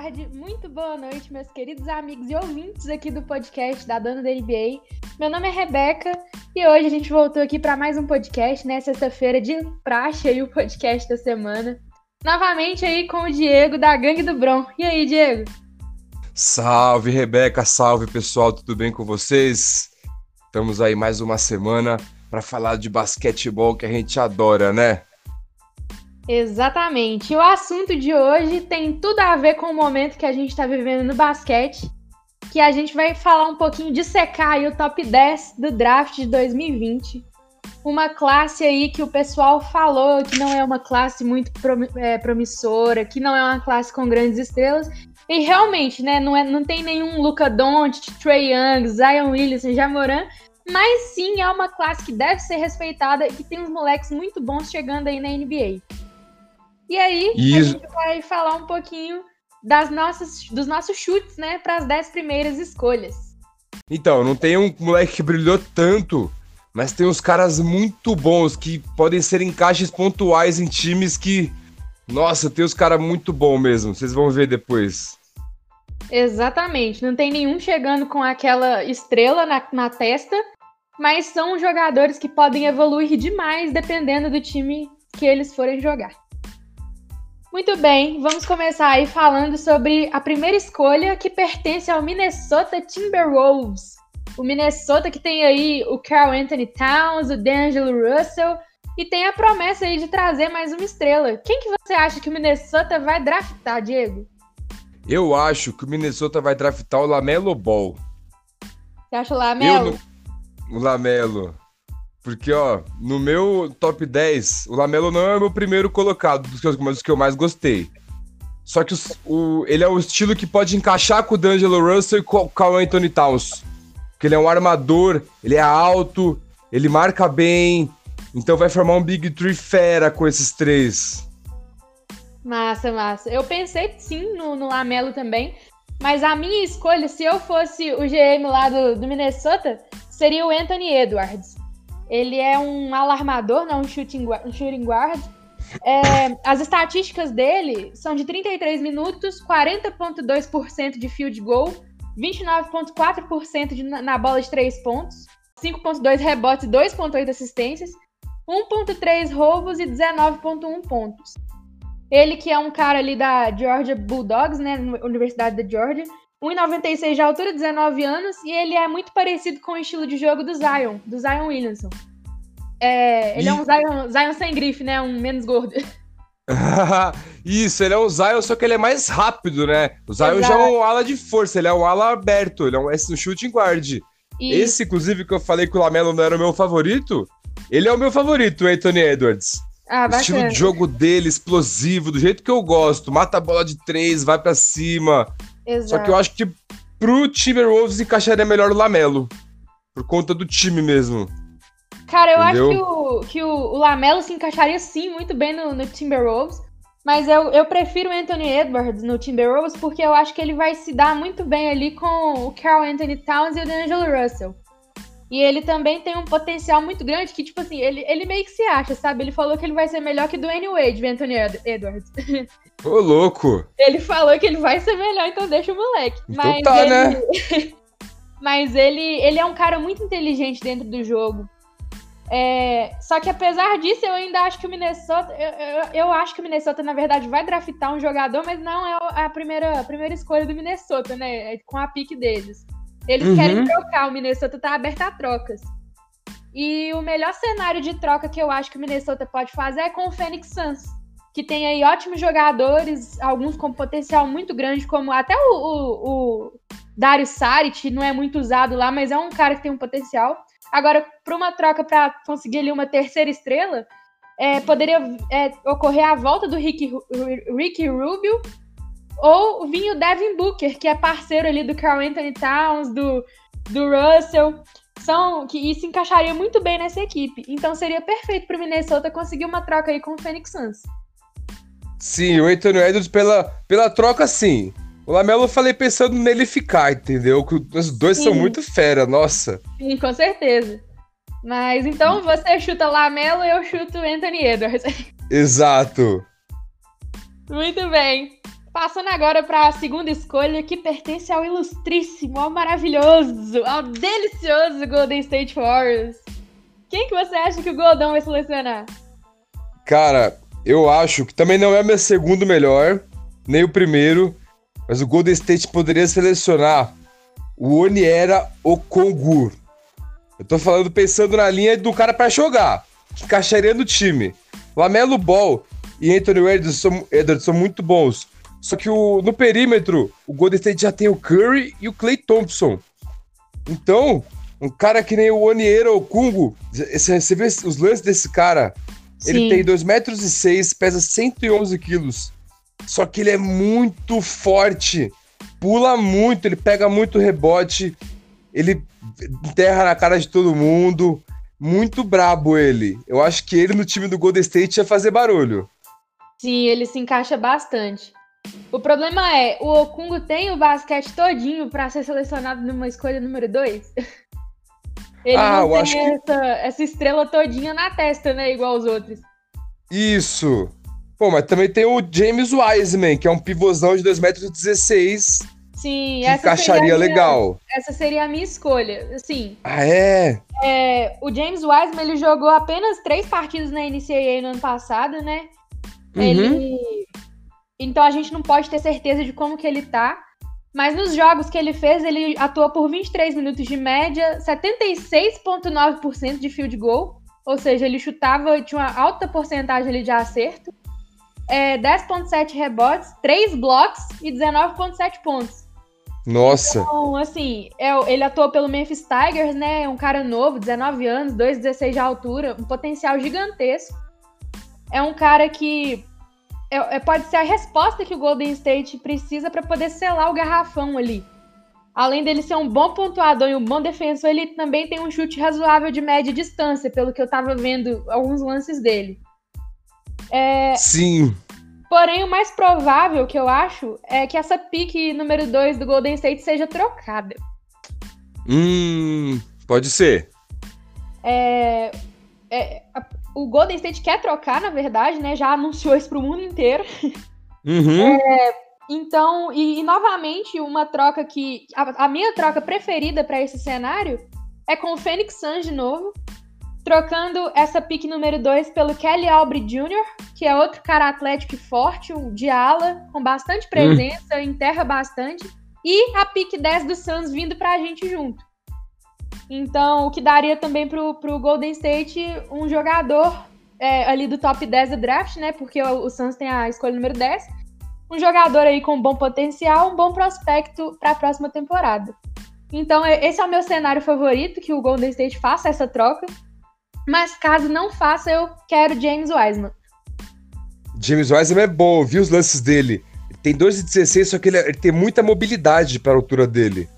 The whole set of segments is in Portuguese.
tarde, muito boa noite, meus queridos amigos e ouvintes aqui do podcast da Dona da NBA. Meu nome é Rebeca e hoje a gente voltou aqui para mais um podcast, né? Sexta-feira de praxe aí o podcast da semana. Novamente aí com o Diego da Gangue do Bron. E aí, Diego? Salve, Rebeca, salve pessoal, tudo bem com vocês? Estamos aí mais uma semana para falar de basquetebol que a gente adora, né? Exatamente. O assunto de hoje tem tudo a ver com o momento que a gente está vivendo no basquete, que a gente vai falar um pouquinho de secar o top 10 do draft de 2020. Uma classe aí que o pessoal falou que não é uma classe muito é, promissora, que não é uma classe com grandes estrelas. E realmente, né, não, é, não tem nenhum Luca Doncic, Trey Young, Zion Williamson, Jamoran, mas sim é uma classe que deve ser respeitada e que tem uns moleques muito bons chegando aí na NBA. E aí, Isso. a gente vai falar um pouquinho das nossas, dos nossos chutes, né, para as 10 primeiras escolhas. Então, não tem um moleque que brilhou tanto, mas tem uns caras muito bons que podem ser encaixes pontuais em times que. Nossa, tem os caras muito bons mesmo. Vocês vão ver depois. Exatamente. Não tem nenhum chegando com aquela estrela na, na testa, mas são jogadores que podem evoluir demais dependendo do time que eles forem jogar. Muito bem, vamos começar aí falando sobre a primeira escolha que pertence ao Minnesota Timberwolves. O Minnesota que tem aí o Carl Anthony Towns, o D'Angelo Russell e tem a promessa aí de trazer mais uma estrela. Quem que você acha que o Minnesota vai draftar, Diego? Eu acho que o Minnesota vai draftar o Lamelo Ball. Você acha o Lamelo? Eu, o Lamelo. Porque, ó, no meu top 10, o Lamelo não é o meu primeiro colocado dos que eu, dos que eu mais gostei. Só que os, o, ele é o estilo que pode encaixar com o D'Angelo Russell e com o Anthony Towns. Porque ele é um armador, ele é alto, ele marca bem. Então vai formar um Big Three fera com esses três. Massa, massa. Eu pensei sim no, no Lamelo também. Mas a minha escolha, se eu fosse o GM lá do, do Minnesota, seria o Anthony Edwards. Ele é um alarmador, não um shooting, um shooting guard. É, as estatísticas dele são de 33 minutos, 40,2% de field goal, 29,4% na bola de 3 pontos, 5,2 rebotes e 2,8 assistências, 1,3 roubos e 19,1 pontos. Ele que é um cara ali da Georgia Bulldogs, né, Universidade da Georgia, 1,96 de altura, 19 anos, e ele é muito parecido com o estilo de jogo do Zion, do Zion Williamson. É, ele e... é um Zion, Zion sem grife, né? Um menos gordo. Isso, ele é um Zion, só que ele é mais rápido, né? O Zion Exato. já é um ala de força, ele é um ala aberto, ele é um, um shooting guard. Isso. Esse, inclusive, que eu falei que o Lamelo não era o meu favorito, ele é o meu favorito, o Anthony Edwards. Ah, o estilo de jogo dele, explosivo, do jeito que eu gosto. Mata a bola de três, vai para cima. Exato. Só que eu acho que pro Timberwolves encaixaria melhor o Lamelo. Por conta do time mesmo. Cara, eu Entendeu? acho que, o, que o, o, Lamelo se encaixaria sim muito bem no, no Timberwolves. Mas eu, eu prefiro o Anthony Edwards no Timberwolves porque eu acho que ele vai se dar muito bem ali com o Carl Anthony Towns e o D'Angelo Russell. E ele também tem um potencial muito grande que, tipo assim, ele, ele meio que se acha, sabe? Ele falou que ele vai ser melhor que do Wade, Anthony Edwards. Ô, louco! Ele falou que ele vai ser melhor, então deixa o moleque. Então Mas tá, ele... né? Mas ele, ele é um cara muito inteligente dentro do jogo. É, só que apesar disso, eu ainda acho que o Minnesota. Eu, eu, eu, acho que o Minnesota, na verdade, vai draftar um jogador, mas não é a primeira, a primeira escolha do Minnesota, né? É com a pique deles. Eles uhum. querem trocar, o Minnesota tá aberto a trocas. E o melhor cenário de troca que eu acho que o Minnesota pode fazer é com o Phoenix Suns, que tem aí ótimos jogadores, alguns com potencial muito grande, como até o, o, o Dario Saric, não é muito usado lá, mas é um cara que tem um potencial. Agora, para uma troca para conseguir ali uma terceira estrela, é, poderia é, ocorrer a volta do Ricky, Ricky Rubio ou vinha o Devin Booker, que é parceiro ali do Carl Anthony Towns, do, do Russell. São, que isso encaixaria muito bem nessa equipe. Então seria perfeito para o Minnesota conseguir uma troca aí com o Phoenix Suns. Sim, o Anthony Edwards pela, pela troca, sim. O Lamelo eu falei pensando nele ficar, entendeu? Os dois sim. são muito fera, nossa. Sim, com certeza. Mas então você chuta Lamelo e eu chuto Anthony Edwards. Exato. Muito bem. Passando agora para a segunda escolha, que pertence ao ilustríssimo, ao maravilhoso, ao delicioso Golden State Warriors. Quem que você acha que o Goldão vai selecionar? Cara, eu acho que também não é meu segundo melhor, nem o primeiro, mas o Golden State poderia selecionar o Oniera Okongu. Eu tô falando pensando na linha do cara para jogar, que encaixaria no time. Lamelo Ball e Anthony Edwards são, Edwards são muito bons. Só que o, no perímetro, o Golden State já tem o Curry e o Clay Thompson. Então, um cara que nem o Oniero Okungo, você vê os lances desse cara, Sim. ele tem 2 metros e 6, pesa 111 quilos. Só que ele é muito forte, pula muito, ele pega muito rebote, ele enterra na cara de todo mundo. Muito brabo ele. Eu acho que ele no time do Golden State ia fazer barulho. Sim, ele se encaixa bastante. O problema é, o Okungo tem o basquete todinho para ser selecionado numa escolha número 2. Ele ah, não tem essa, que... essa estrela todinha na testa, né? Igual os outros. Isso. Pô, mas também tem o James Wiseman, que é um pivôzão de 2,16 metros. Sim, essa encaixaria minha, legal. Essa seria a minha escolha, assim. Ah, é? é? O James Wiseman, ele jogou apenas três partidas na NCAA no ano passado, né? Uhum. Ele então a gente não pode ter certeza de como que ele tá. Mas nos jogos que ele fez, ele atuou por 23 minutos de média, 76,9% de field goal. Ou seja, ele chutava, tinha uma alta porcentagem ali de acerto. É, 10,7 rebotes, 3 blocos e 19,7 pontos. Nossa! Então, assim, é, ele atuou pelo Memphis Tigers, né? É um cara novo, 19 anos, 2,16 de altura, um potencial gigantesco. É um cara que é, é, pode ser a resposta que o Golden State precisa para poder selar o garrafão ali. Além dele ser um bom pontuador e um bom defensor, ele também tem um chute razoável de média distância, pelo que eu estava vendo alguns lances dele. É... Sim. Porém, o mais provável que eu acho é que essa pique número 2 do Golden State seja trocada. Hum, pode ser. É, é, o Golden State quer trocar, na verdade, né? Já anunciou isso pro mundo inteiro. Uhum. É, então, e, e, novamente, uma troca que. A, a minha troca preferida para esse cenário é com o Phoenix Suns de novo. Trocando essa pick número 2 pelo Kelly Aubrey Jr., que é outro cara atlético e forte, um de ala, com bastante presença, uhum. enterra bastante. E a pick 10 do Suns vindo pra gente junto. Então, o que daria também pro, pro Golden State um jogador é, ali do top 10 do draft, né? Porque o, o Suns tem a escolha número 10. Um jogador aí com bom potencial, um bom prospecto para a próxima temporada. Então, esse é o meu cenário favorito, que o Golden State faça essa troca. Mas caso não faça, eu quero James Wiseman. James Wiseman é bom, vi os lances dele. Ele tem 2,16, só que ele, ele tem muita mobilidade para a altura dele.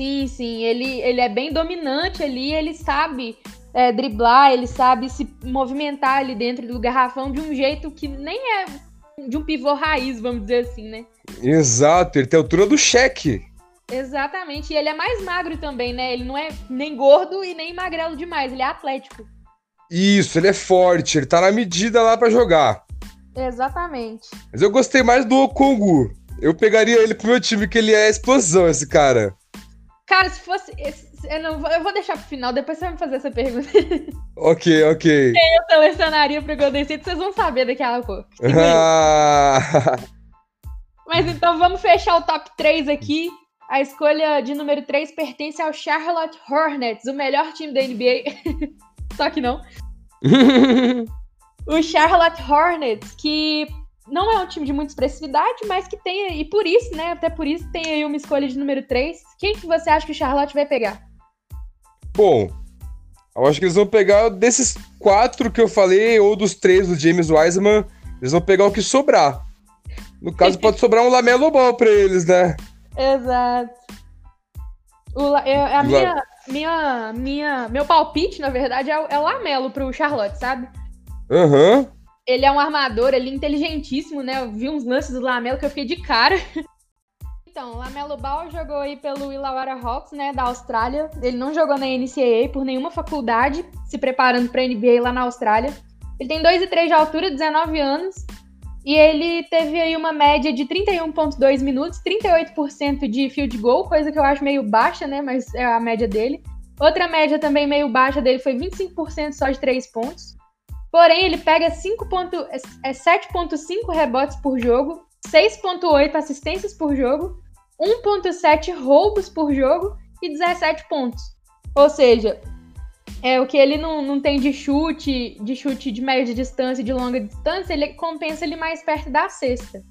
Sim, sim, ele, ele é bem dominante ali, ele sabe é, driblar, ele sabe se movimentar ali dentro do garrafão de um jeito que nem é de um pivô raiz, vamos dizer assim, né? Exato, ele tem a altura do cheque. Exatamente, e ele é mais magro também, né? Ele não é nem gordo e nem magrelo demais, ele é atlético. Isso, ele é forte, ele tá na medida lá para jogar. Exatamente. Mas eu gostei mais do Okongu. Eu pegaria ele pro meu time, que ele é explosão, esse cara. Cara, se fosse. Eu, não, eu vou deixar pro final, depois você vai me fazer essa pergunta. Ok, ok. Quem eu selecionaria pro Golden State, vocês vão saber daqui a pouco. Ah. Mas então vamos fechar o top 3 aqui. A escolha de número 3 pertence ao Charlotte Hornets, o melhor time da NBA. Só que não. o Charlotte Hornets, que não é um time de muita expressividade, mas que tem, e por isso, né, até por isso tem aí uma escolha de número 3. Quem que você acha que o Charlotte vai pegar? Bom, eu acho que eles vão pegar desses quatro que eu falei, ou dos três do James Wiseman, eles vão pegar o que sobrar. No caso, pode sobrar um Lamelo Ball pra eles, né? Exato. O, eu, a minha, minha, minha, meu palpite, na verdade, é o, é o Lamelo pro Charlotte, sabe? Aham. Uhum. Ele é um armador ali inteligentíssimo, né? Eu vi uns lances do Lamelo que eu fiquei de cara. Então, Lamelo Ball jogou aí pelo Illawarra Hawks, né, da Austrália. Ele não jogou na NCAA por nenhuma faculdade, se preparando para NBA lá na Austrália. Ele tem 2 e 3 de altura, 19 anos. E ele teve aí uma média de 31,2 minutos, 38% de field goal, coisa que eu acho meio baixa, né? Mas é a média dele. Outra média também meio baixa dele foi 25% só de 3 pontos. Porém, ele pega 7,5 é, rebotes por jogo, 6,8 assistências por jogo, 1,7 roubos por jogo e 17 pontos. Ou seja, é o que ele não, não tem de chute, de chute de média distância e de longa distância, ele compensa ele mais perto da cesta.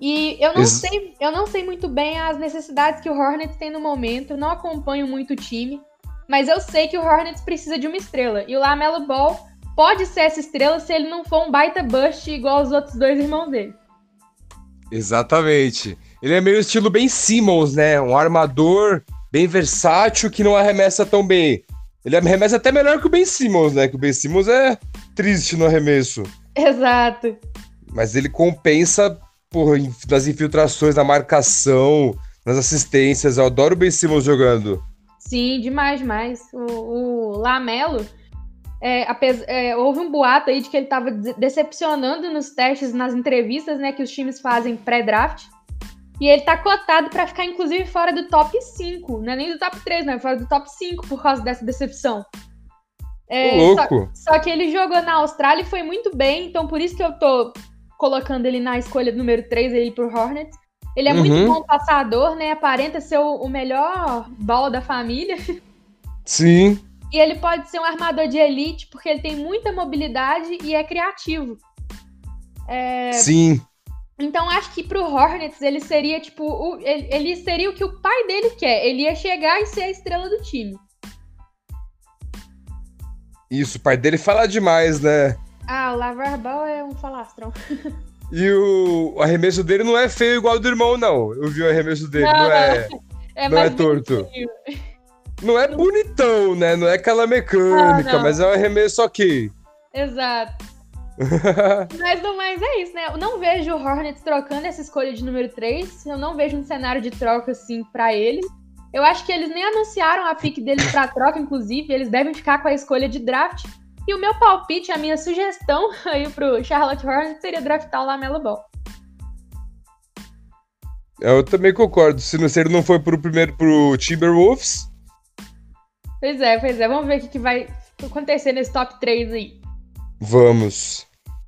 E eu não Ex sei, eu não sei muito bem as necessidades que o Hornets tem no momento, não acompanho muito o time, mas eu sei que o Hornets precisa de uma estrela. E o Lamelo Ball pode ser essa estrela se ele não for um baita bust igual os outros dois irmãos dele. Exatamente. Ele é meio estilo Ben Simmons, né? Um armador bem versátil que não arremessa tão bem. Ele arremessa até melhor que o Ben Simmons, né? Que o Ben Simmons é triste no arremesso. Exato. Mas ele compensa por, nas infiltrações, na marcação, nas assistências. Eu adoro o Ben Simmons jogando. Sim, demais, demais. O, o Lamelo, é, é, houve um boato aí de que ele estava decepcionando nos testes, nas entrevistas, né, que os times fazem pré-draft. E ele tá cotado para ficar, inclusive, fora do top 5. Não é nem do top 3, né? Fora do top 5 por causa dessa decepção. É, louco. Só, só, que ele jogou na Austrália e foi muito bem, então por isso que eu tô colocando ele na escolha número 3 aí pro Hornets. Ele é uhum. muito bom passador, né? Aparenta ser o, o melhor bola da família. Sim. E ele pode ser um armador de elite, porque ele tem muita mobilidade e é criativo. É... Sim. Então acho que pro Hornets ele seria tipo. O, ele, ele, seria o que o pai dele quer. Ele ia chegar e ser a estrela do time. Isso, o pai dele fala demais, né? Ah, o Lavar Ball é um falastrão. E o, o arremesso dele não é feio igual ao do irmão, não. Eu vi o arremesso dele, não, não é. É não é torto. Não é bonitão, né? Não é aquela mecânica, ah, mas é um arremesso ok. Exato. mas no mais é isso, né? Eu não vejo o Hornets trocando essa escolha de número 3. Eu não vejo um cenário de troca assim para eles. Eu acho que eles nem anunciaram a pick deles para troca, inclusive. Eles devem ficar com a escolha de draft. E o meu palpite, a minha sugestão aí pro Charlotte Hornets seria draftar o Lamelo Ball. Eu também concordo. Se não, se ele não foi pro primeiro pro Timberwolves. Pois é, pois é. Vamos ver o que, que vai acontecer nesse top 3 aí. Vamos.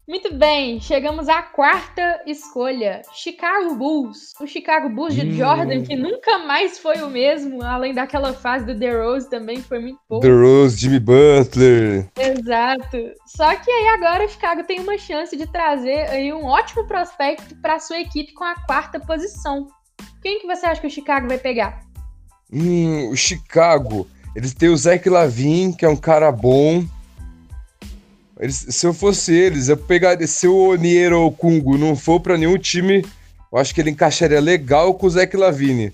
Muito bem, chegamos à quarta escolha. Chicago Bulls. O Chicago Bulls de hum. Jordan, que nunca mais foi o mesmo, além daquela fase do The Rose também, foi muito bom. The Rose, Jimmy Butler. Exato. Só que aí agora o Chicago tem uma chance de trazer aí um ótimo prospecto para sua equipe com a quarta posição. Quem que você acha que o Chicago vai pegar? Hum, o Chicago. Eles têm o Zach Lavin, que é um cara bom. Eles, se eu fosse eles, eu pegaria. Se o Oniero Kungo não for para nenhum time, eu acho que ele encaixaria legal com o Zeke Lavine.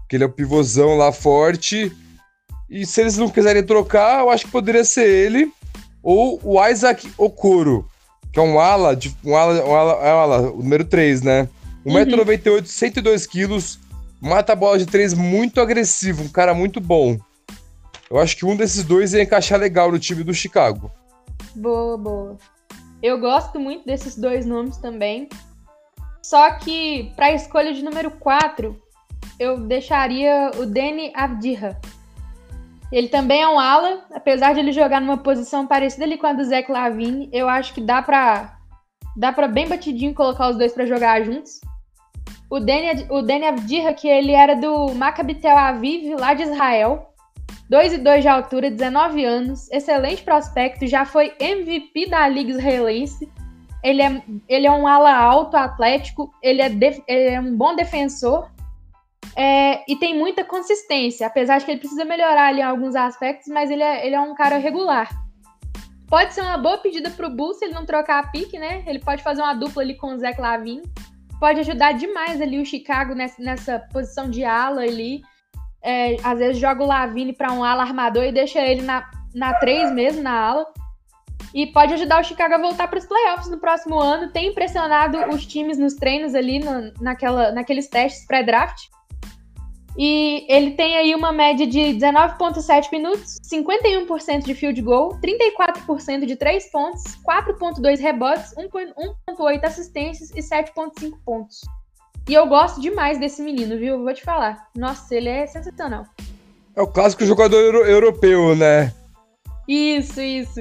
Porque ele é o pivôzão lá forte. E se eles não quiserem trocar, eu acho que poderia ser ele. Ou o Isaac Okoro, que é um ala, de, um ala, um ala, é um ala o número 3, né? 1,98m, uhum. 102kg, mata a bola de 3 muito agressivo, um cara muito bom. Eu acho que um desses dois ia encaixar legal no time do Chicago. Boa, boa. Eu gosto muito desses dois nomes também. Só que para a escolha de número 4, eu deixaria o Danny Avdija. Ele também é um ala, apesar de ele jogar numa posição parecida ali com a do Zé Lavine, eu acho que dá para dá para bem batidinho colocar os dois para jogar juntos. O Danny, o Danny Avdija, que ele era do Maccabi Tel Aviv, lá de Israel. 2 e 2 de altura, 19 anos, excelente prospecto, já foi MVP da Liga Israelense. Ele é, ele é um ala alto, atlético, ele é, def, ele é um bom defensor é, e tem muita consistência, apesar de que ele precisa melhorar ali em alguns aspectos, mas ele é, ele é um cara regular. Pode ser uma boa pedida para o Bulls se ele não trocar a pique, né? Ele pode fazer uma dupla ali com o Zé Lavin. Pode ajudar demais ali o Chicago nessa, nessa posição de ala ali é, às vezes joga o Lavine para um ala armador e deixa ele na, na 3 mesmo, na ala. E pode ajudar o Chicago a voltar para os playoffs no próximo ano. Tem impressionado os times nos treinos ali, no, naquela, naqueles testes pré-draft. E ele tem aí uma média de 19,7 minutos, 51% de field goal, 34% de 3 pontos, 4,2 rebotes, 1,8 assistências e 7,5 pontos. E eu gosto demais desse menino, viu? Vou te falar. Nossa, ele é sensacional. É o clássico jogador euro europeu, né? Isso, isso.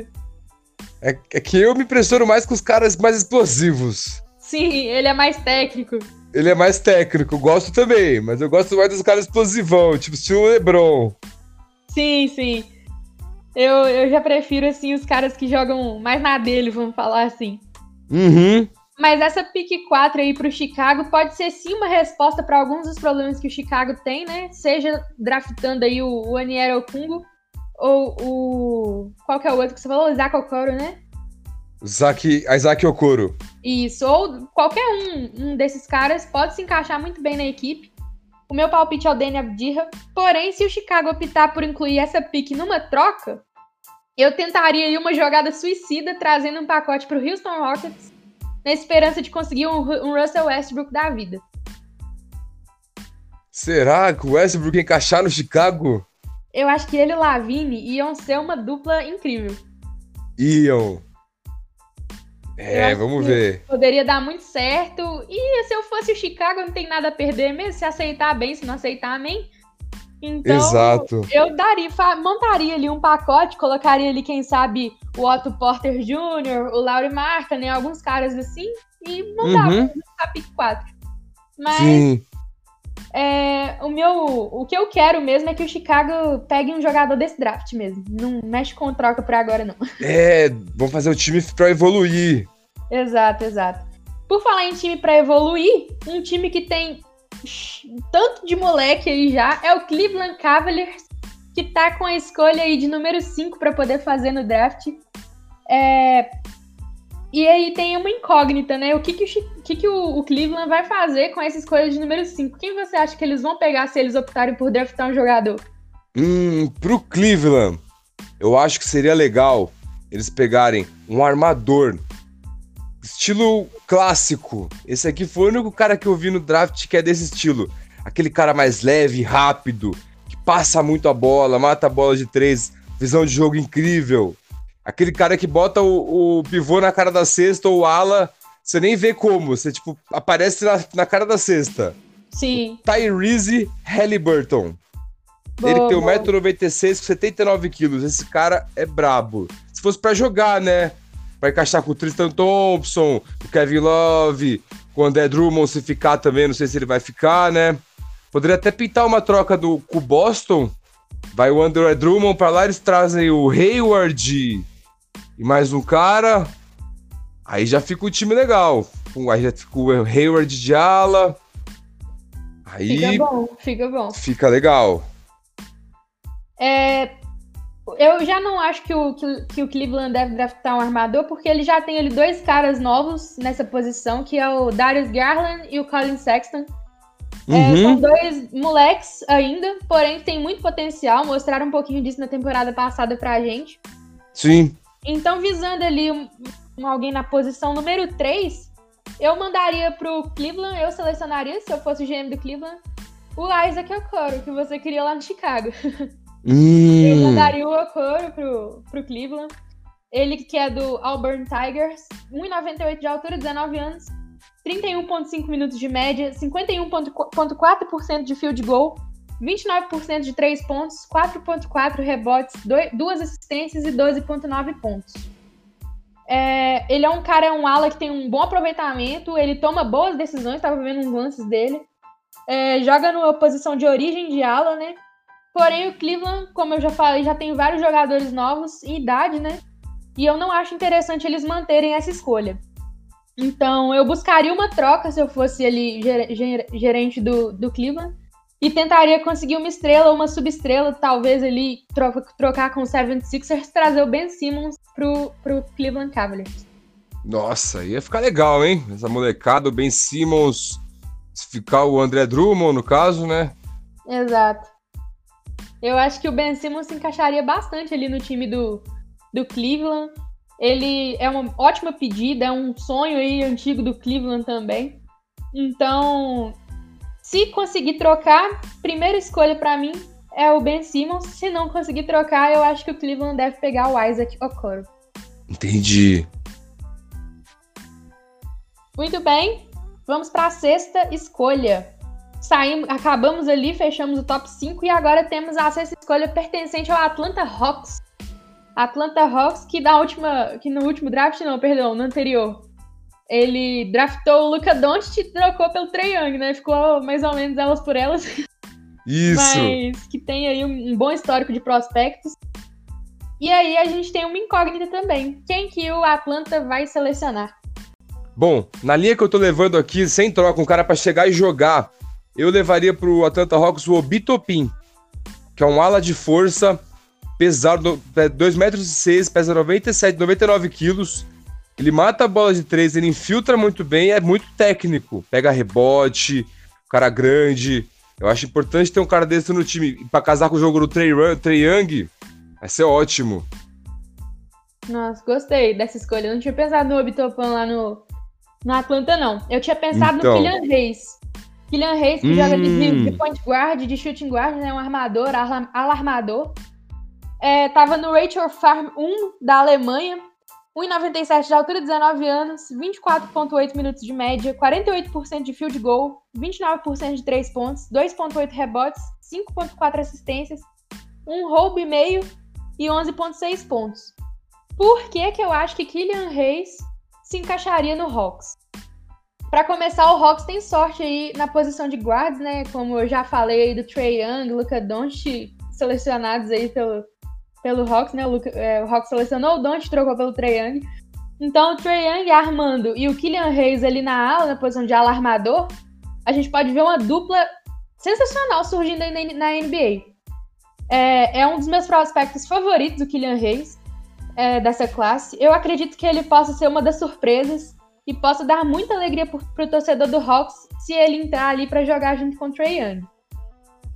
É, é que eu me impressiono mais com os caras mais explosivos. Sim, ele é mais técnico. Ele é mais técnico, gosto também, mas eu gosto mais dos caras explosivão, tipo estilo LeBron. Sim, sim. Eu, eu já prefiro, assim, os caras que jogam mais na dele, vamos falar assim. Uhum. Mas essa pick 4 aí pro Chicago pode ser sim uma resposta para alguns dos problemas que o Chicago tem, né? Seja draftando aí o, o Aniero Kungo ou o. Qual que é o outro que você falou? O Isaac Okoro, né? Isaac, Isaac Okoro. Isso, ou qualquer um, um desses caras pode se encaixar muito bem na equipe. O meu palpite é o Danny Abdirra. Porém, se o Chicago optar por incluir essa pick numa troca, eu tentaria aí uma jogada suicida trazendo um pacote para o Houston Rockets na esperança de conseguir um, um Russell Westbrook da vida. Será que o Westbrook encaixar no Chicago? Eu acho que ele e o Lavine iam ser uma dupla incrível. Iam. É, vamos ver. Poderia dar muito certo. E se eu fosse o Chicago, não tem nada a perder mesmo. Se aceitar bem, se não aceitar, amém. Então, Exato. eu daria, montaria ali um pacote, colocaria ali, quem sabe, o Otto Porter Jr., o Laurie Marca, né? Alguns caras assim, e montava uhum. um pick 4. Mas Sim. É, o meu. O que eu quero mesmo é que o Chicago pegue um jogador desse draft mesmo. Não mexe com troca por agora, não. É, vamos fazer o time pra evoluir. Exato, exato. Por falar em time para evoluir, um time que tem tanto de moleque aí já é o Cleveland Cavaliers, que tá com a escolha aí de número 5 para poder fazer no draft. É... E aí tem uma incógnita, né? O que, que, o, que, que o, o, Cleveland vai fazer com essa escolha de número 5? Quem você acha que eles vão pegar se eles optarem por draftar um jogador? Hum, pro Cleveland, eu acho que seria legal eles pegarem um armador estilo clássico. Esse aqui foi o único cara que eu vi no draft que é desse estilo. Aquele cara mais leve, rápido, que passa muito a bola, mata a bola de três, visão de jogo incrível. Aquele cara que bota o, o pivô na cara da cesta ou ala, você nem vê como, você tipo aparece na, na cara da cesta. Sim. Tyrese Halliburton. Boa, Ele tem 1,96m com 79kg. Esse cara é brabo. Se fosse para jogar, né? Vai encaixar com o Tristan Thompson, o Kevin Love, com o André Drummond se ficar também, não sei se ele vai ficar, né? Poderia até pintar uma troca do, com o Boston. Vai o André Drummond para lá, eles trazem o Hayward e mais um cara. Aí já fica o time legal. Aí já fica o Hayward de ala. Aí fica bom, fica bom. Fica legal. É, eu já não acho que o, que, que, o Cleveland deve draftar um armador, porque ele já tem ali dois caras novos nessa posição, que é o Darius Garland e o Colin Sexton. Uhum. É, são dois moleques ainda, porém tem muito potencial, mostraram um pouquinho disso na temporada passada pra gente. Sim. Então, visando ali um, um, alguém na posição número 3, eu mandaria pro Cleveland, eu selecionaria, se eu fosse o GM do Cleveland, o Isaac Okoro, que você queria lá no Chicago. Hum. Eu mandaria o Okoro pro, pro Cleveland. Ele que é do Auburn Tigers, 1,98 de altura, 19 anos, 31,5 minutos de média, 51,4% de field goal, 29% de 3 pontos, 4,4 rebotes, 2 assistências e 12,9 pontos. É, ele é um cara, é um ala que tem um bom aproveitamento, ele toma boas decisões, estava vendo uns lances dele. É, joga numa posição de origem de ala, né? Porém, o Cleveland, como eu já falei, já tem vários jogadores novos em idade, né? E eu não acho interessante eles manterem essa escolha. Então, eu buscaria uma troca se eu fosse ali gerente do, do Cleveland e tentaria conseguir uma estrela ou uma subestrela, talvez ali troca, trocar com o 76ers, trazer o Ben Simmons pro, pro Cleveland Cavaliers. Nossa, ia ficar legal, hein? Essa molecada, o Ben Simmons, se ficar o André Drummond, no caso, né? Exato. Eu acho que o Ben Simmons se encaixaria bastante ali no time do, do Cleveland. Ele é uma ótima pedida, é um sonho aí antigo do Cleveland também. Então, Se conseguir trocar, primeira escolha para mim é o Ben Simmons. Se não conseguir trocar, eu acho que o Cleveland deve pegar o Isaac Okoro. Entendi. Muito bem. Vamos para a sexta escolha. Saímos, acabamos ali, fechamos o top 5 e agora temos a sexta escolha pertencente ao Atlanta Hawks. Atlanta Hawks que da última, que no último draft não, perdão, no anterior, ele draftou o Luca Doncic e trocou pelo Trae Young, né? Ficou mais ou menos elas por elas. Isso. Mas que tem aí um, um bom histórico de prospectos. E aí a gente tem uma incógnita também. Quem que o Atlanta vai selecionar? Bom, na linha que eu tô levando aqui, sem troca, um cara para chegar e jogar, eu levaria pro Atlanta Hawks o Obitopin, que é um ala de força, pesado, 2 metros e 6, pesa 97, 99 quilos. Ele mata a bola de três, ele infiltra muito bem, é muito técnico. Pega rebote, cara grande. Eu acho importante ter um cara desse no time. para casar com o jogo do Trey, Trey Young, vai ser ótimo. Nossa, gostei dessa escolha. Eu não tinha pensado no Obitopan lá no, no Atlanta, não. Eu tinha pensado então. no Kylian Reis. Kylian Reis, que hum. joga de, de, point guard, de shooting guard, né? Um armador, alarmador. É, tava no Rachel Farm 1 da Alemanha. 1,97 de altura, 19 anos, 24,8 minutos de média, 48% de field goal, 29% de 3 pontos, 2,8 rebotes, 5,4 assistências, 1 roubo e meio e 11,6 pontos. Por que, que eu acho que Kylian Reis se encaixaria no Hawks? Para começar, o Hawks tem sorte aí na posição de guards, né? Como eu já falei aí do Trey Young, Luca Doncic, selecionados aí pelo, pelo Hawks, né? O, Luca, é, o Hawks selecionou o Doncic, trocou pelo Trey Young. Então, o Trey Young armando e o Kylian Reis ali na ala, na posição de ala armador, a gente pode ver uma dupla sensacional surgindo aí na, NBA. É, é, um dos meus prospectos favoritos, o Kylian Reis, é, dessa classe. Eu acredito que ele possa ser uma das surpresas e possa dar muita alegria para o torcedor do Hawks se ele entrar ali para jogar junto com o Trey Young.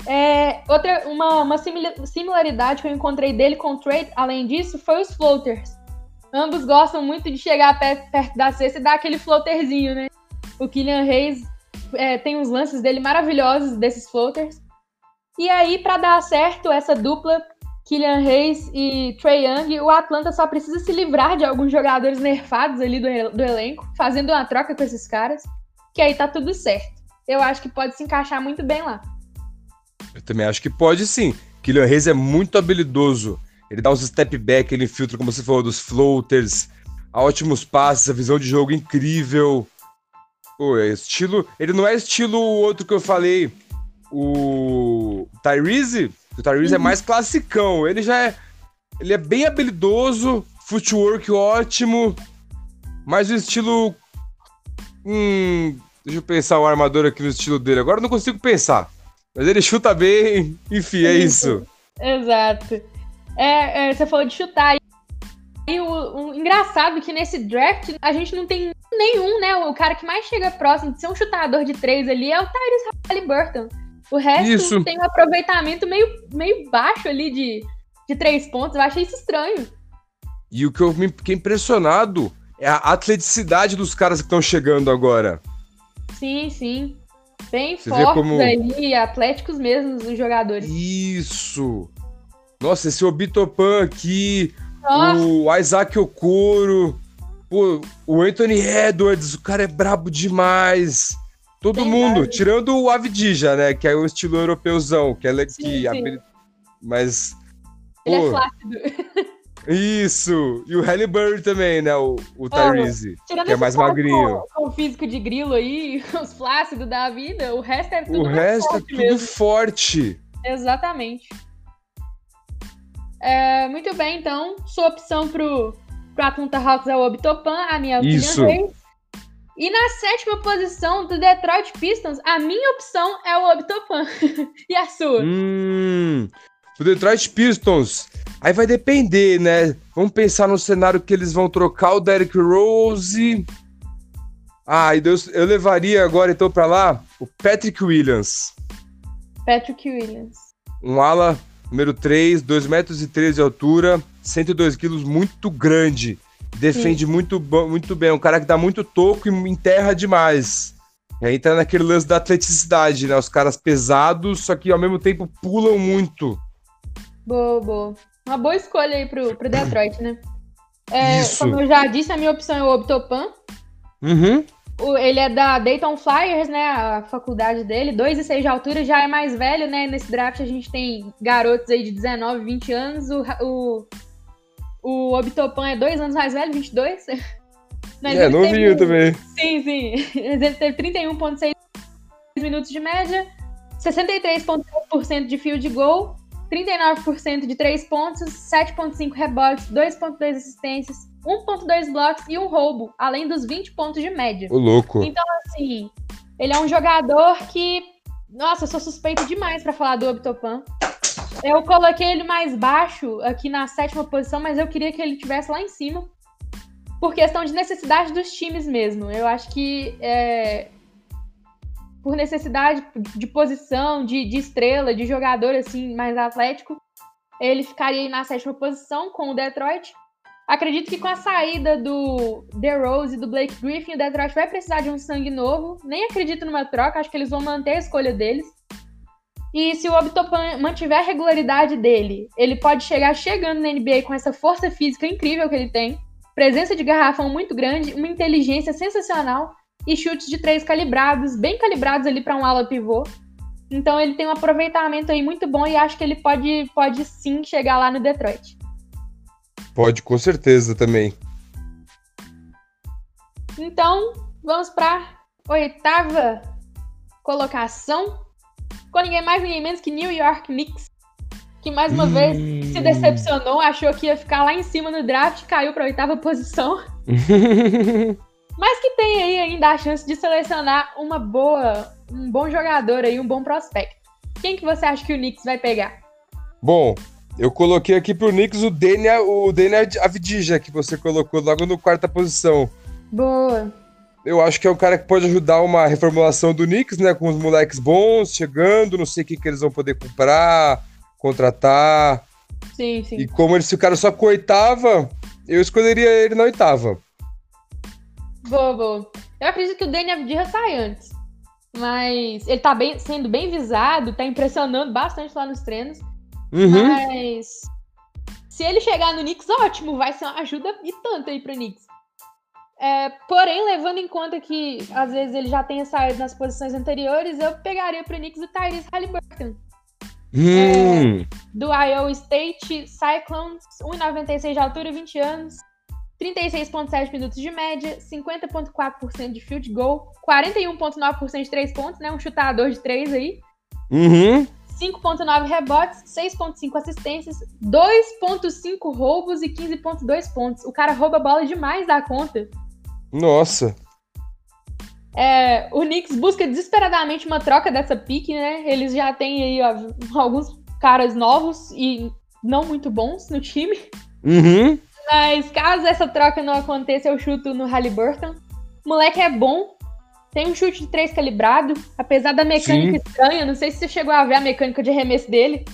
É, outra, uma, uma similaridade que eu encontrei dele com o Trey, além disso, foi os floaters. Ambos gostam muito de chegar perto, perto da cesta e dar aquele floaterzinho, né? O Kylian Reis é, tem uns lances dele maravilhosos desses floaters. E aí, para dar certo essa dupla, Kylian Reis e Trey Young, o Atlanta só precisa se livrar de alguns jogadores nerfados ali do, do elenco, fazendo uma troca com esses caras, que aí tá tudo certo. Eu acho que pode se encaixar muito bem lá. Eu também acho que pode sim. Kylian Reis é muito habilidoso. Ele dá uns step back, ele infiltra, como você falou, dos floaters, ótimos passes, a visão de jogo incrível. Pô, é estilo. Ele não é estilo outro que eu falei, o Tyrese, o Tyrese é uhum. é mais classicão. Ele já é. Ele é bem habilidoso, footwork ótimo, mas o estilo. Hum, deixa eu pensar o armador aqui no estilo dele. Agora eu não consigo pensar. Mas ele chuta bem, enfim, é isso. Exato. É, é, você falou de chutar. E o, o, engraçado é que nesse draft a gente não tem nenhum, né? O cara que mais chega próximo de ser um chutador de três ali é o Tyrese Halliburton. O resto isso. tem um aproveitamento meio, meio baixo ali de, de três pontos. Eu achei isso estranho. E o que eu fiquei impressionado é a atleticidade dos caras que estão chegando agora. Sim, sim. Bem Você fortes como... ali, atléticos mesmo, os jogadores. Isso! Nossa, esse Obitopan aqui, Nossa. o Isaac Okoro, pô, o Anthony Edwards, o cara é brabo demais. Todo mundo, tirando o Avdija, né? Que é o estilo europeuzão, que é sim, que sim. mas ele é flácido. Isso! E o Halliburton também, né? O, o Tyrese, que é mais magrinho. Com, com o físico de grilo aí, os flácidos da vida, o resto é tudo O resto é tudo mesmo. forte. Exatamente. É, muito bem, então, sua opção pro, pro Atlanta Hawks é o Obitopan, a minha é o Isso. E na sétima posição do Detroit Pistons, a minha opção é o Obitopan. e a sua? Hum, o Detroit Pistons. Aí vai depender, né? Vamos pensar no cenário que eles vão trocar o Derrick Rose. Ah, e Deus, eu levaria agora então para lá o Patrick Williams. Patrick Williams. Um ala número 3, 2 metros e 13 de altura, 102 quilos, muito grande. Defende muito, muito bem. Um cara que dá muito toco e enterra demais. Aí entra naquele lance da atleticidade, né? Os caras pesados, só que ao mesmo tempo pulam muito. Boa, boa. Uma boa escolha aí pro, pro Detroit, né? É, Isso. Como eu já disse, a minha opção é o Obtopan. Uhum. O, ele é da Dayton Flyers, né? A faculdade dele, 2 e 6 de altura, já é mais velho, né? Nesse draft a gente tem garotos aí de 19, 20 anos. O, o, o Obtopan é dois anos mais velho, 22. Mas é, novinho teve... também. Sim, sim. Ele teve 31,6 minutos de média, 63,3% de field goal, 39% de 3 pontos, 7,5 rebotes, 2,2 assistências, 1,2 blocos e um roubo, além dos 20 pontos de média. O louco. Então, assim, ele é um jogador que. Nossa, eu sou suspeito demais para falar do Obtopan. Eu coloquei ele mais baixo aqui na sétima posição, mas eu queria que ele tivesse lá em cima por questão de necessidade dos times mesmo. Eu acho que é, por necessidade de posição, de, de, estrela, de jogador assim mais atlético, ele ficaria aí na sétima posição com o Detroit. Acredito que com a saída do Rose e do Blake Griffin, o Detroit vai precisar de um sangue novo. Nem acredito numa troca, acho que eles vão manter a escolha deles. E se o Obtopan mantiver a regularidade dele, ele pode chegar chegando na NBA com essa força física incrível que ele tem presença de garrafão muito grande, uma inteligência sensacional e chutes de três calibrados, bem calibrados ali para um ala pivô. Então ele tem um aproveitamento aí muito bom e acho que ele pode, pode sim chegar lá no Detroit. Pode, com certeza também. Então, vamos para oitava colocação, com ninguém mais ninguém menos que New York Knicks que mais uma hum. vez se decepcionou, achou que ia ficar lá em cima no draft, caiu para oitava posição. Mas que tem aí ainda a chance de selecionar uma boa, um bom jogador aí, um bom prospecto. Quem que você acha que o Knicks vai pegar? Bom, eu coloquei aqui pro Knicks o Denia, o Denia Avdija, que você colocou logo no quarta posição. Boa. Eu acho que é um cara que pode ajudar uma reformulação do Knicks, né? Com os moleques bons chegando, não sei o que, que eles vão poder comprar, contratar. Sim, sim. E como eles ficaram só com oitava, eu escolheria ele na oitava. Boa, boa. Eu acredito que o Danny Avdija sai antes. Mas ele tá bem, sendo bem visado, tá impressionando bastante lá nos treinos. Uhum. Mas se ele chegar no Knicks, ótimo, vai ser uma ajuda e tanto aí pro Knicks. É, porém, levando em conta que às vezes ele já tenha saído nas posições anteriores, eu pegaria pro Knicks o Tyrese Halliburton. Hum. É, do Iowa State Cyclones, 1,96 de altura, 20 anos, 36,7 minutos de média, 50,4% de field goal, 41,9% de 3 pontos, né? Um chutador de 3 aí. Uhum. 5,9 rebotes, 6,5 assistências, 2,5 roubos e 15,2 pontos. O cara rouba bola demais da conta. Nossa. É, o Knicks busca desesperadamente uma troca dessa pique, né? Eles já têm aí ó, alguns caras novos e não muito bons no time. Uhum. Mas caso essa troca não aconteça, eu chuto no Halliburton. O moleque é bom, tem um chute de três calibrado, apesar da mecânica Sim. estranha. Não sei se você chegou a ver a mecânica de arremesso dele.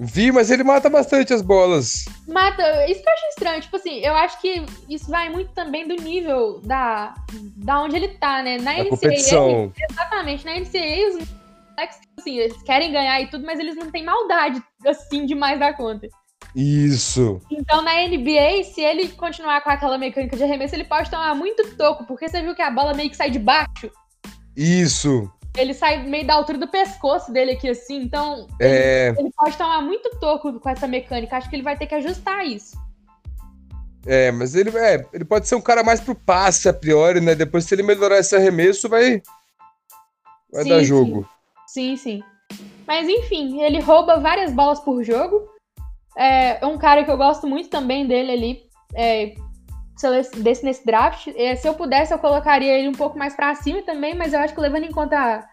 Vi, mas ele mata bastante as bolas. Mata. Isso que eu acho estranho. Tipo assim, eu acho que isso vai muito também do nível da, da onde ele tá, né? Na NCAA. Competição. Exatamente. Na NCAA, os moleques, tipo assim, eles querem ganhar e tudo, mas eles não têm maldade, assim, demais da conta. Isso. Então, na NBA, se ele continuar com aquela mecânica de arremesso, ele pode tomar muito toco, porque você viu que a bola meio que sai de baixo. Isso. Ele sai meio da altura do pescoço dele aqui, assim. Então, é... ele, ele pode tomar muito toco com essa mecânica. Acho que ele vai ter que ajustar isso. É, mas ele, é, ele pode ser um cara mais pro passe a priori, né? Depois, se ele melhorar esse arremesso, vai, vai sim, dar jogo. Sim. sim, sim. Mas enfim, ele rouba várias bolas por jogo. É, é um cara que eu gosto muito também dele ali. É, desse nesse draft. Se eu pudesse, eu colocaria ele um pouco mais para cima também, mas eu acho que levando em conta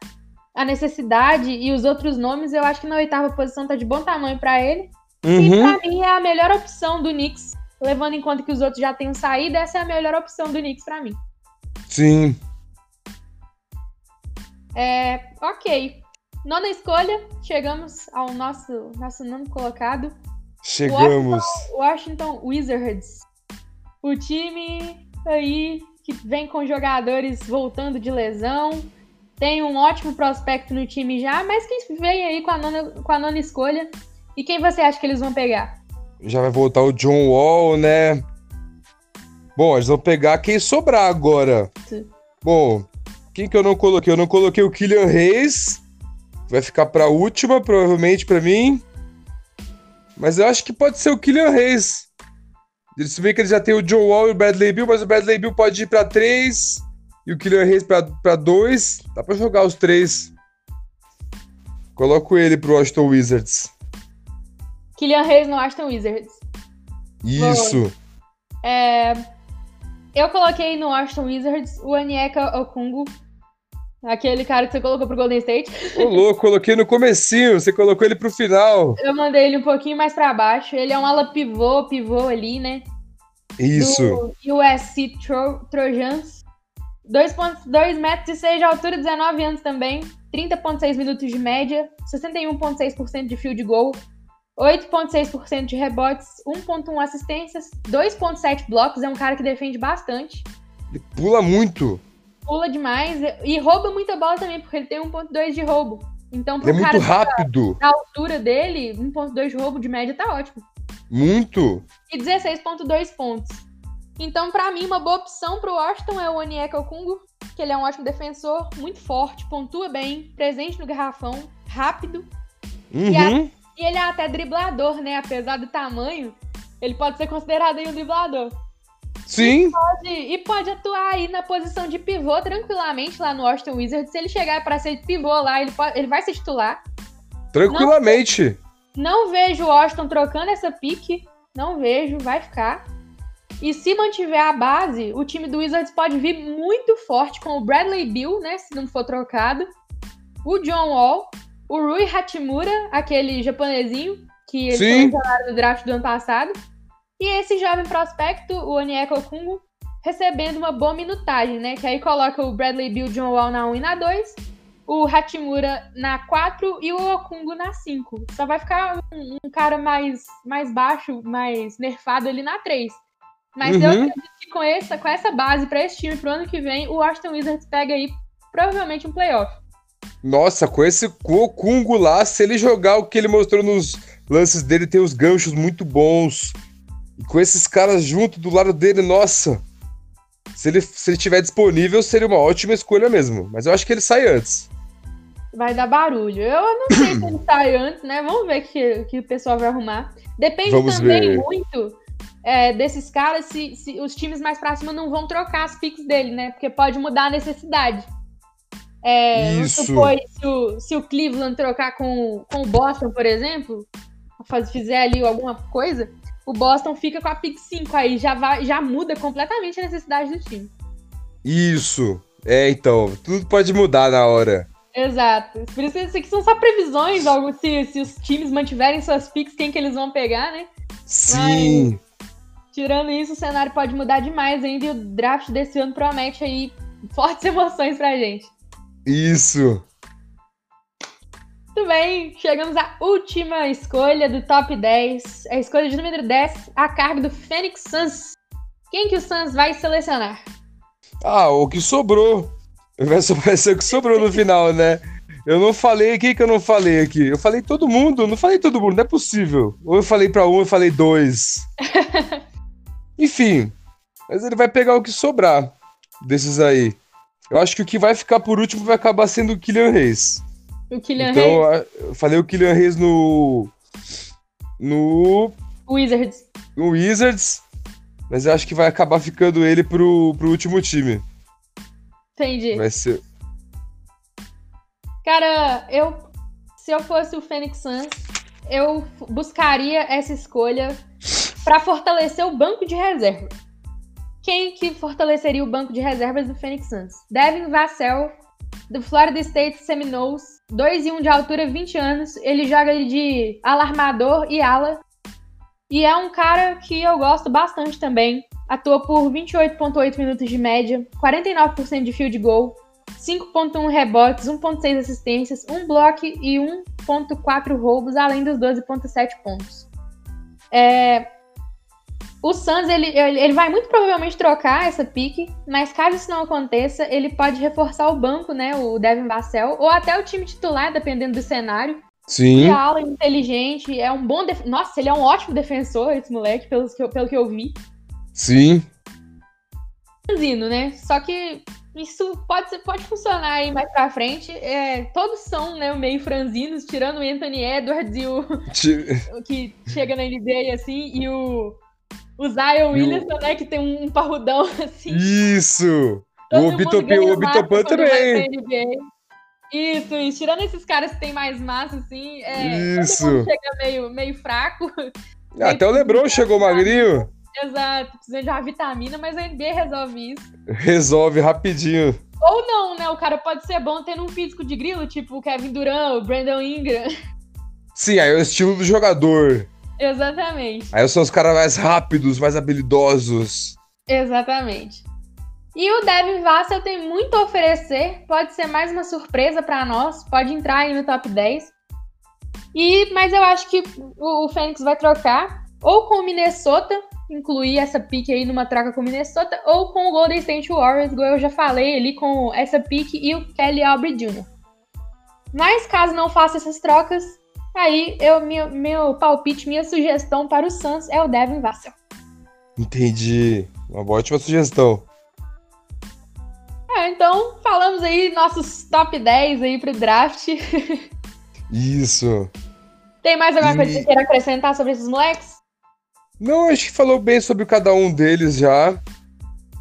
a, necessidade e os outros nomes, eu acho que na oitava posição tá de bom tamanho para ele. Uhum. E pra mim é a melhor opção do Knicks, levando em conta que os outros já tenham saído, essa é a melhor opção do Knicks para mim. Sim. É, ok. Nona escolha, chegamos ao nosso, nosso nono colocado. Chegamos. Washington, Washington Wizards. O time aí que vem com jogadores voltando de lesão, tem um ótimo prospecto no time já, mas que vem aí com a nona, com a nona escolha. E quem você acha que eles vão pegar? Já vai voltar o John Wall, né? Bom, eles vão pegar quem sobrar agora. Sim. Bom, quem que eu não coloquei? Eu não coloquei o Killian Reis. Vai ficar pra última, provavelmente, para mim. Mas eu acho que pode ser o Killian Reis. Se bem que ele já tem o John Wall e o Bradley Bill, mas o Bradley Bill pode ir pra 3 e o Killian Reis pra 2. Dá pra jogar os três. Coloco ele pro Washington Wizards. Killian Reis no Washington Wizards. Isso. Bom, é, eu coloquei no Washington Wizards o Anieka Okungu. Aquele cara que você colocou pro Golden State. Ô, louco, coloquei no comecinho, você colocou ele pro final. Eu mandei ele um pouquinho mais para baixo. Ele é um ala pivô, pivô ali, né? Isso. Do USC Tro Trojans. 2,2 metros e 6 de altura, 19 anos também. 30,6 minutos de média, 61,6% de field goal, 8,6% de rebotes, 1,1 assistências, 2,7 blocos. É um cara que defende bastante. Ele pula muito. Pula demais e rouba muita bola também, porque ele tem 1,2 de roubo. Então, pro é muito rápido. Da, altura dele, 1,2 de roubo de média tá ótimo. Muito. E 16,2 pontos. Então, para mim, uma boa opção pro Washington é o Onieka Okungo, que ele é um ótimo defensor, muito forte, pontua bem, presente no garrafão, rápido. Uhum. E, a, e, ele é até driblador, né? Apesar do tamanho, ele pode ser considerado aí um driblador. Sim. E pode, e pode atuar aí na posição de pivô tranquilamente lá no Washington Wizards. Se ele chegar para ser pivô lá, ele, pode, ele vai ser titular. Tranquilamente. Não, não vejo o Washington trocando essa pique. Não vejo, vai ficar. E se mantiver a base, o time do Wizards pode vir muito forte com o Bradley Bill, né? Se não for trocado. O John Wall, o Rui Hachimura, aquele japonesinho que ele Sim. foi do draft do ano passado. E esse jovem prospecto, o Onyeka Okungo, recebendo uma boa minutagem, né? Que aí coloca o Bradley Bill, John Wall na 1 e na 2, o Hachimura na 4 e o Okungo na 5. Só vai ficar um, um, cara mais, mais baixo, mais nerfado ali na 3. Mas uhum. eu acredito que com essa, com essa base para esse time pro ano que vem, o Washington Wizards pega aí provavelmente um playoff. Nossa, com esse Okungo lá, se ele jogar o que ele mostrou nos lances dele, tem os ganchos muito bons. E com esses caras junto do lado dele, nossa. Se ele, se ele tiver disponível, seria uma ótima escolha mesmo. Mas eu acho que ele sai antes. Vai dar barulho. Eu não sei se ele sai antes, né? Vamos ver o que, que o pessoal vai arrumar. Depende Vamos também ver. muito é, desses caras se, se, os times mais pra cima não vão trocar as picks dele, né? Porque pode mudar a necessidade. É, Isso. Supor, se, o, se o Cleveland trocar com, com o Boston, por exemplo, faz, fizer ali alguma coisa, o Boston fica com a pick 5, aí já, vai, já muda completamente a necessidade do time. Isso. É, então, tudo pode mudar na hora. Exato. Por isso isso aqui são só previsões, algo se, se os times mantiverem suas picks, quem que eles vão pegar, né? Sim. Mas, tirando isso, o cenário pode mudar demais ainda e o draft desse ano promete aí fortes emoções pra gente. Isso. Muito bem, chegamos à última escolha do top 10. A escolha de número 10, a carga do Phoenix Suns. Quem que o Suns vai selecionar? Ah, o que sobrou. Vai ser o que sobrou no final, né? Eu não falei, quem que eu não falei aqui? Eu falei todo mundo, não falei todo mundo, não é possível. Ou eu falei para um, eu falei dois. Enfim, mas ele vai pegar o que sobrar desses aí. Eu acho que o que vai ficar por último vai acabar sendo o Kylian Reis. O Kylian então, Reis. eu falei o Kylian Reis no. No. Wizards. No Wizards. Mas eu acho que vai acabar ficando ele pro, pro último time. Entendi. Vai ser. Cara, eu. Se eu fosse o Phoenix Suns, eu buscaria essa escolha para fortalecer o banco de reserva. Quem que fortaleceria o banco de reservas do Phoenix Suns? Devin Vassell, do Florida State Seminoles, 2 e 1 de altura, 20 anos. Ele joga de alarmador e ala. E é um cara que eu gosto bastante também. Atua por 28,8 minutos de média, 49% de field goal, 5,1 rebotes, 1,6 assistências, 1 bloco e 1,4 roubos, além dos 12,7 pontos. É... o Suns, ele, ele vai muito provavelmente trocar essa pique, mas caso isso não aconteça, ele pode reforçar o banco, né? O Devin Vassell, ou até o time titular, dependendo do cenário. Sim. E a aula inteligente, é um bom. Def... Nossa, ele é um ótimo defensor, esse moleque, pelo que eu, pelo que eu vi. Sim. Franzino, né? Só que isso pode, pode funcionar aí mais pra frente. É, todos são né, meio franzinos, tirando o Anthony Edwards e o. o que chega na NBA assim, e o. O Zion Williamson, né? Que tem um parrudão assim. Isso! Todo o Bitopan também. Isso, e tirando esses caras que tem mais massa, assim, é, Isso. chega meio, meio fraco. Até o Lebron chegou magrinho. Exato, precisa de uma vitamina, mas a NBA resolve isso. Resolve rapidinho. Ou não, né? O cara pode ser bom tendo um físico de grilo, tipo o Kevin Durant, o Brandon Ingram. Sim, aí é o estilo do jogador. Exatamente. Aí são os caras mais rápidos, mais habilidosos. Exatamente. E o Devin Vassell tem muito a oferecer, pode ser mais uma surpresa para nós, pode entrar aí no top 10. E, mas eu acho que o, o Fênix vai trocar ou com o Minnesota, incluir essa pique aí numa troca com o Minnesota, ou com o Golden State Warriors, igual eu já falei ali, com essa pique e o Kelly Aubrey Jr. Mas caso não faça essas trocas, aí eu, meu, meu palpite, minha sugestão para o Suns é o Devin Vassell. Entendi. Uma ótima sugestão. É, então falamos aí nossos top 10 aí pro draft. Isso. Tem mais alguma e... coisa que você queira acrescentar sobre esses moleques? Não, acho que falou bem sobre cada um deles já.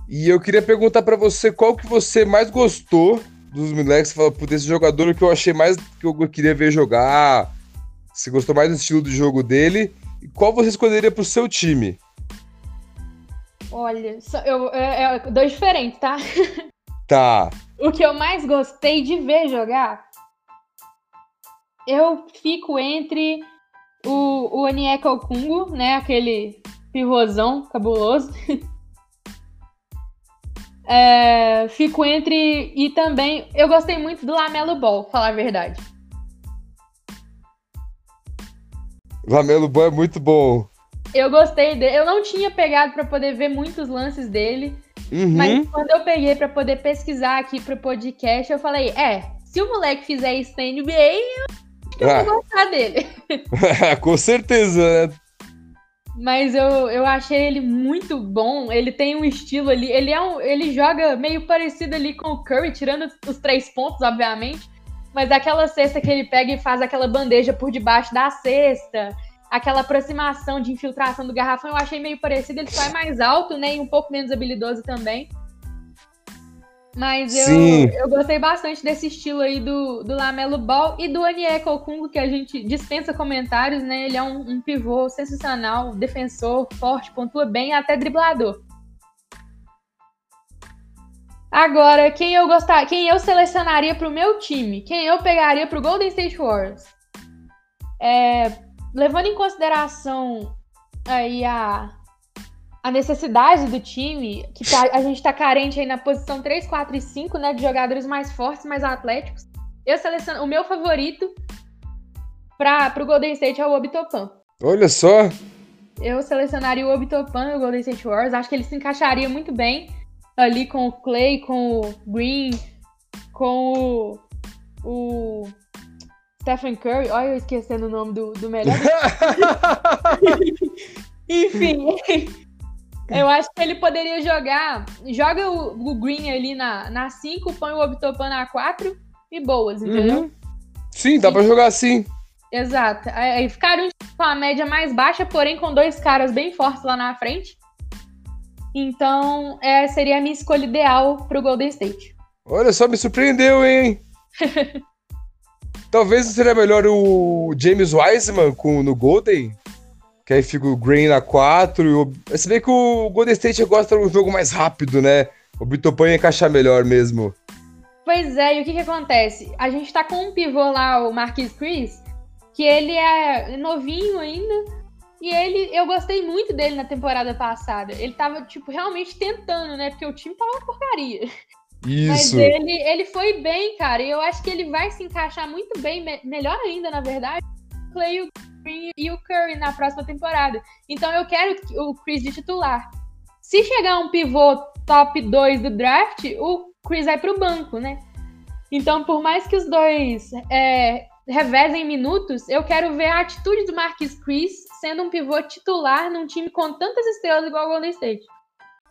E eu queria perguntar para você qual que você mais gostou dos moleques. Você falou, por esse jogador que eu achei mais que eu queria ver jogar. Se gostou mais do estilo de jogo dele. E qual você escolheria pro seu time? Olha, eu, é, é dois diferentes, tá? Tá. O que eu mais gostei de ver jogar, eu fico entre o, o Anieka Okungo, né? Aquele pivôzão cabuloso. é, fico entre. E também. Eu gostei muito do Lamelo Ball, falar a verdade. Lamelo Ball é muito bom. Eu gostei dele. Eu não tinha pegado para poder ver muitos lances dele. Uhum. Mas quando eu peguei para poder pesquisar aqui pro podcast, eu falei: é, se o moleque fizer isso na NBA, eu, ah. vou gostar dele. Com certeza, né? Mas eu, eu achei ele muito bom. Ele tem um estilo ali. Ele, é um, ele joga meio parecido ali com o Curry, tirando os três pontos, obviamente. Mas aquela cesta que ele pega e faz aquela bandeja por debaixo da cesta aquela aproximação de infiltração do garrafão eu achei meio parecido. Ele só é mais alto, né? E um pouco menos habilidoso também. Mas eu, eu gostei bastante desse estilo aí do, do Lamelo Ball e do Aniek Okungo, que a gente dispensa comentários, né? Ele é um, um pivô sensacional, defensor, forte, pontua bem até driblador. Agora, quem eu gostar, quem eu selecionaria para o meu time, quem eu pegaria para o Golden State Warriors? É, levando em consideração aí a, a necessidade do time, que tá, a gente tá carente aí na posição 3, 4 e 5, né, de jogadores mais fortes, mais atléticos, eu seleciono o meu favorito para o Golden State é o Obitopan. Olha só! Eu selecionaria o Obitopan e o Golden State Warriors, acho que ele se encaixaria muito bem ali com o Clay, com o Green, com o, o Stephen Curry, olha eu esquecendo o nome do, do melhor. Enfim, eu acho que ele poderia jogar. Joga o, o Green ali na 5, põe o Obitopan na 4 e boas, entendeu? Uhum. Sim, dá pra jogar assim. Exato. Aí ficaram com a média mais baixa, porém com dois caras bem fortes lá na frente. Então, é, seria a minha escolha ideal pro Golden State. Olha só, me surpreendeu, hein? Talvez seria melhor o James Wiseman com, no Golden, que aí fica o Green na 4. E o... Você vê que o Golden State gosta de um jogo mais rápido, né? O Bitopan encaixar melhor mesmo. Pois é, e o que que acontece? A gente tá com um pivô lá, o Marquis Chris, que ele é novinho ainda, e ele, eu gostei muito dele na temporada passada. Ele tava, tipo, realmente tentando, né? Porque o time tava uma porcaria. Isso. Mas ele, ele foi bem, cara. E eu acho que ele vai se encaixar muito bem, me melhor ainda, na verdade. Clay, Green e o Curry na próxima temporada. Então eu quero o Chris de titular. Se chegar um pivô top 2 do draft, o Chris vai pro banco, né? Então, por mais que os dois é, revezem minutos, eu quero ver a atitude do Marquis Chris sendo um pivô titular num time com tantas estrelas igual o Golden State.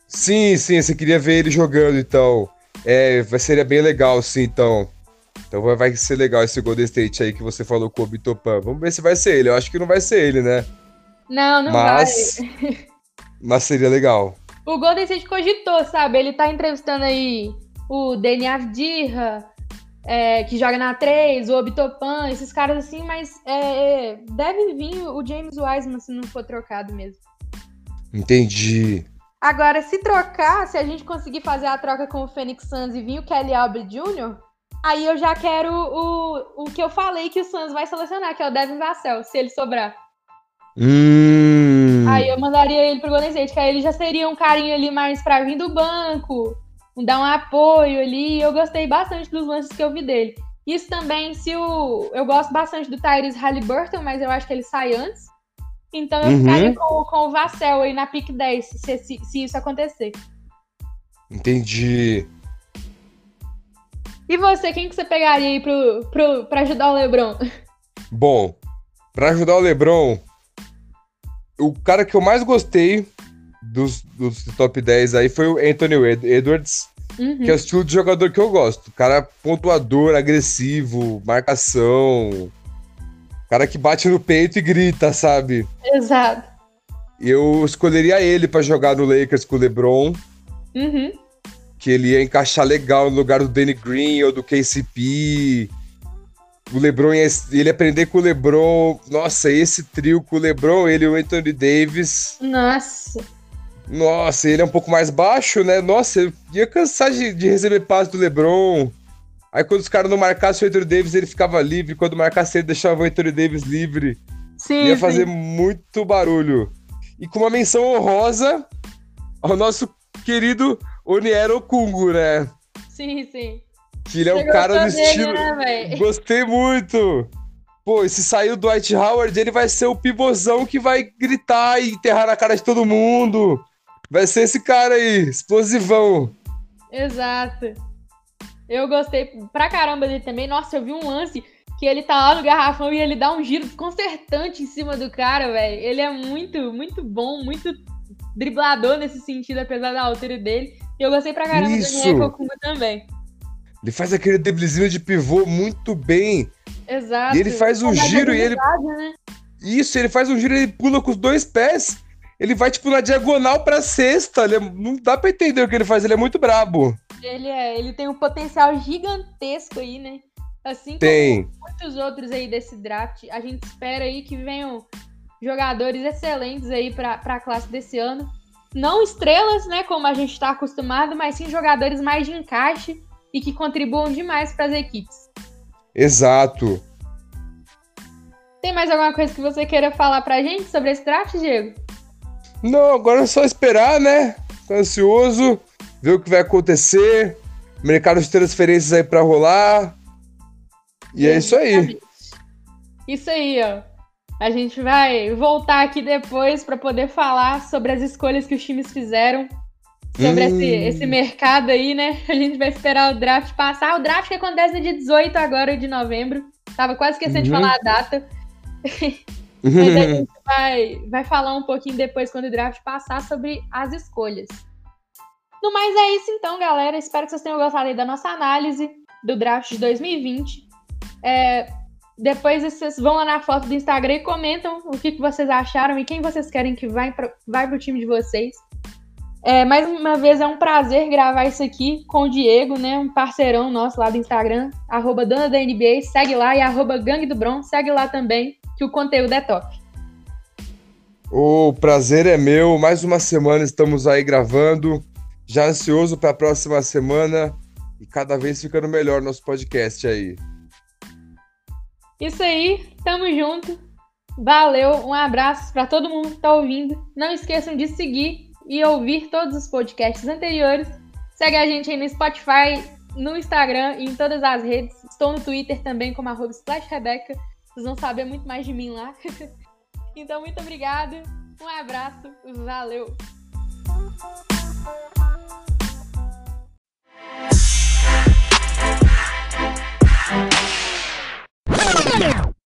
Sim, sim, você queria ver ele jogando, então. É, seria bem legal, sim, então. Então vai ser legal esse Golden State aí que você falou com o Bitopan. Vamos ver se vai ser ele. Eu acho que não vai ser ele, né? Não, não mas, vai. mas seria legal. O Golden State cogitou, sabe? Ele tá entrevistando aí o Danny Avdija, é, que joga na 3, o Obitopan, esses caras assim, mas é, é, deve vir o James Wiseman se não for trocado mesmo. Entendi. Agora, se trocar, se a gente conseguir fazer a troca com o Phoenix Suns e vir o Kelly Oubre Jr., aí eu já quero o, o que eu falei que o Suns vai selecionar, que é o Devin Vassell, se ele sobrar. Hum. Aí eu mandaria ele pro Golden State, que aí ele já seria um carinho ali mais pra vir do banco, dar um apoio ali. Eu gostei bastante dos lances que eu vi dele. Isso também, se o. Eu gosto bastante do Tyrese Halliburton, mas eu acho que ele sai antes. Então eu uhum. ficaria com, com o Vassell aí na pick 10, se, se, se isso acontecer. Entendi. E você, quem que você pegaria aí pro, pro, pra ajudar o Lebron? Bom, pra ajudar o Lebron, o cara que eu mais gostei dos, dos top 10 aí foi o Anthony Edwards, uhum. que é o estilo de jogador que eu gosto. Cara pontuador, agressivo, marcação. Cara que bate no peito e grita, sabe? Exato. Eu escolheria ele para jogar no Lakers com o LeBron. Uhum. Que ele ia encaixar legal no lugar do Danny Green ou do KCP. O LeBron ia, ele aprender com o LeBron. Nossa, esse trio com o LeBron, ele e o Anthony Davis. Nossa. Nossa, ele é um pouco mais baixo, né? Nossa, eu ia cansar de, de receber passe do LeBron. Aí quando os caras não marcassem o Anthony Davis, ele ficava livre. Quando marcasse ele, deixava o Anthony Davis livre. Sim, ia sim. fazer muito barulho. E com uma menção honrosa ao nosso querido Oniero Kungo, né? Sim, sim. Que ele é um cara no estilo. Né, Gostei muito! Pô, e se sair o Dwight Howard, ele vai ser o pivôzão que vai gritar e enterrar na cara de todo mundo. Vai ser esse cara aí, explosivão. Exato. Eu gostei pra caramba dele também. Nossa, eu vi um lance que ele tá lá no garrafão e ele dá um giro desconcertante em cima do cara, velho. Ele é muito, muito bom, muito driblador nesse sentido, apesar da altura dele. E eu gostei pra caramba Isso. do Nyekokunga também. Ele faz aquele driblezinho de pivô muito bem. Exato. E ele faz um giro e ele. Né? Isso, ele faz um giro e ele pula com os dois pés ele vai, tipo, na diagonal pra sexta. É... Não dá pra entender o que ele faz, ele é muito brabo. Ele é, ele tem um potencial gigantesco aí, né? Assim tem. como muitos outros aí desse draft. A gente espera aí que venham jogadores excelentes aí pra, pra classe desse ano. Não estrelas, né, como a gente tá acostumado, mas sim jogadores mais de encaixe e que contribuam demais para as equipes. Exato. Tem mais alguma coisa que você queira falar pra gente sobre esse draft, Diego? Não, agora é só esperar, né? Tô ansioso, ver o que vai acontecer. Mercado de transferências aí para rolar. E é isso aí. Isso aí, ó. A gente vai voltar aqui depois para poder falar sobre as escolhas que os times fizeram. Sobre hum. esse, esse mercado aí, né? A gente vai esperar o draft passar. O draft que acontece dia 18 agora de novembro. Tava quase esquecendo uhum. de falar a data. Mas a gente vai, vai falar um pouquinho depois, quando o draft passar, sobre as escolhas. No mais é isso então, galera. Espero que vocês tenham gostado aí da nossa análise do draft de 2020. É, depois vocês vão lá na foto do Instagram e comentam o que, que vocês acharam e quem vocês querem que vai para vai pro time de vocês. É, mais uma vez é um prazer gravar isso aqui com o Diego, né? Um parceirão nosso lá do Instagram, arroba dona da NBA, segue lá, e arroba gangue do Bron, segue lá também que o conteúdo é top. O prazer é meu. Mais uma semana estamos aí gravando. Já ansioso para a próxima semana e cada vez ficando melhor nosso podcast aí. Isso aí, tamo junto. Valeu, um abraço para todo mundo que tá ouvindo. Não esqueçam de seguir e ouvir todos os podcasts anteriores. Segue a gente aí no Spotify, no Instagram e em todas as redes. Estou no Twitter também como arroba vocês vão saber muito mais de mim lá. então, muito obrigada. Um abraço. Valeu. Yeah.